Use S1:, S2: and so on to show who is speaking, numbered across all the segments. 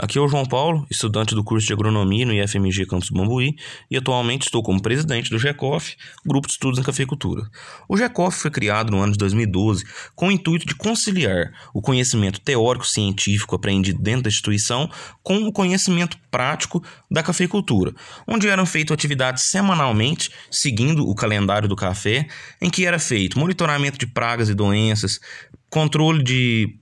S1: Aqui é o João Paulo, estudante do curso de agronomia no IFMG Campus Bambuí e atualmente estou como presidente do GECOF, Grupo de Estudos em Cafeicultura. O GECOF foi criado no ano de 2012 com o intuito de conciliar o conhecimento teórico-científico aprendido dentro da instituição com o conhecimento prático da cafeicultura, onde eram feitas atividades semanalmente, seguindo o calendário do café, em que era feito monitoramento de pragas e doenças, controle de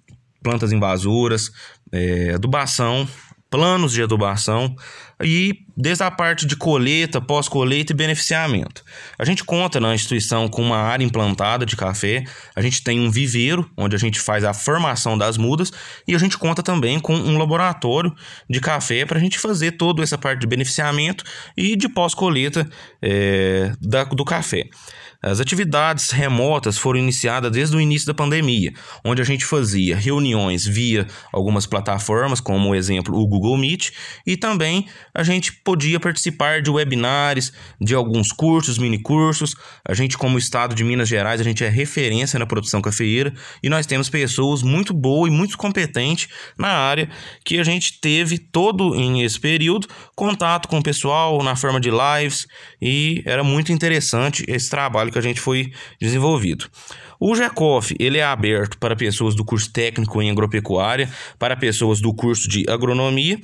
S1: plantas invasoras, é, adubação, planos de adubação e desde a parte de colheita, pós-colheita e beneficiamento. A gente conta na instituição com uma área implantada de café, a gente tem um viveiro onde a gente faz a formação das mudas e a gente conta também com um laboratório de café para a gente fazer toda essa parte de beneficiamento e de pós-colheita é, do café. As atividades remotas foram iniciadas desde o início da pandemia, onde a gente fazia reuniões via algumas plataformas, como exemplo o Google Meet, e também a gente podia participar de webinários, de alguns cursos, mini cursos. A gente, como estado de Minas Gerais, a gente é referência na produção cafeeira e nós temos pessoas muito boas e muito competentes na área que a gente teve todo em esse período contato com o pessoal na forma de lives e era muito interessante esse trabalho que a gente foi desenvolvido. O GECOF ele é aberto para pessoas do curso técnico em agropecuária, para pessoas do curso de agronomia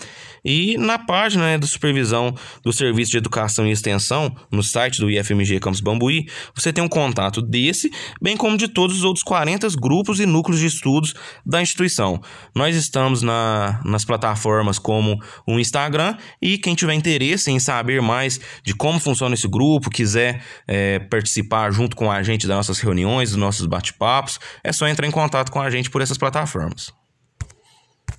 S1: e na página né, da supervisão do Serviço de Educação e Extensão, no site do IFMG Campus Bambuí, você tem um contato desse, bem como de todos os outros 40 grupos e núcleos de estudos da instituição. Nós estamos na, nas plataformas como o Instagram e quem tiver interesse em saber mais de como funciona esse grupo, quiser é, participar junto com a gente das nossas reuniões, dos nossos bate-papos, é só entrar em contato com a gente por essas plataformas.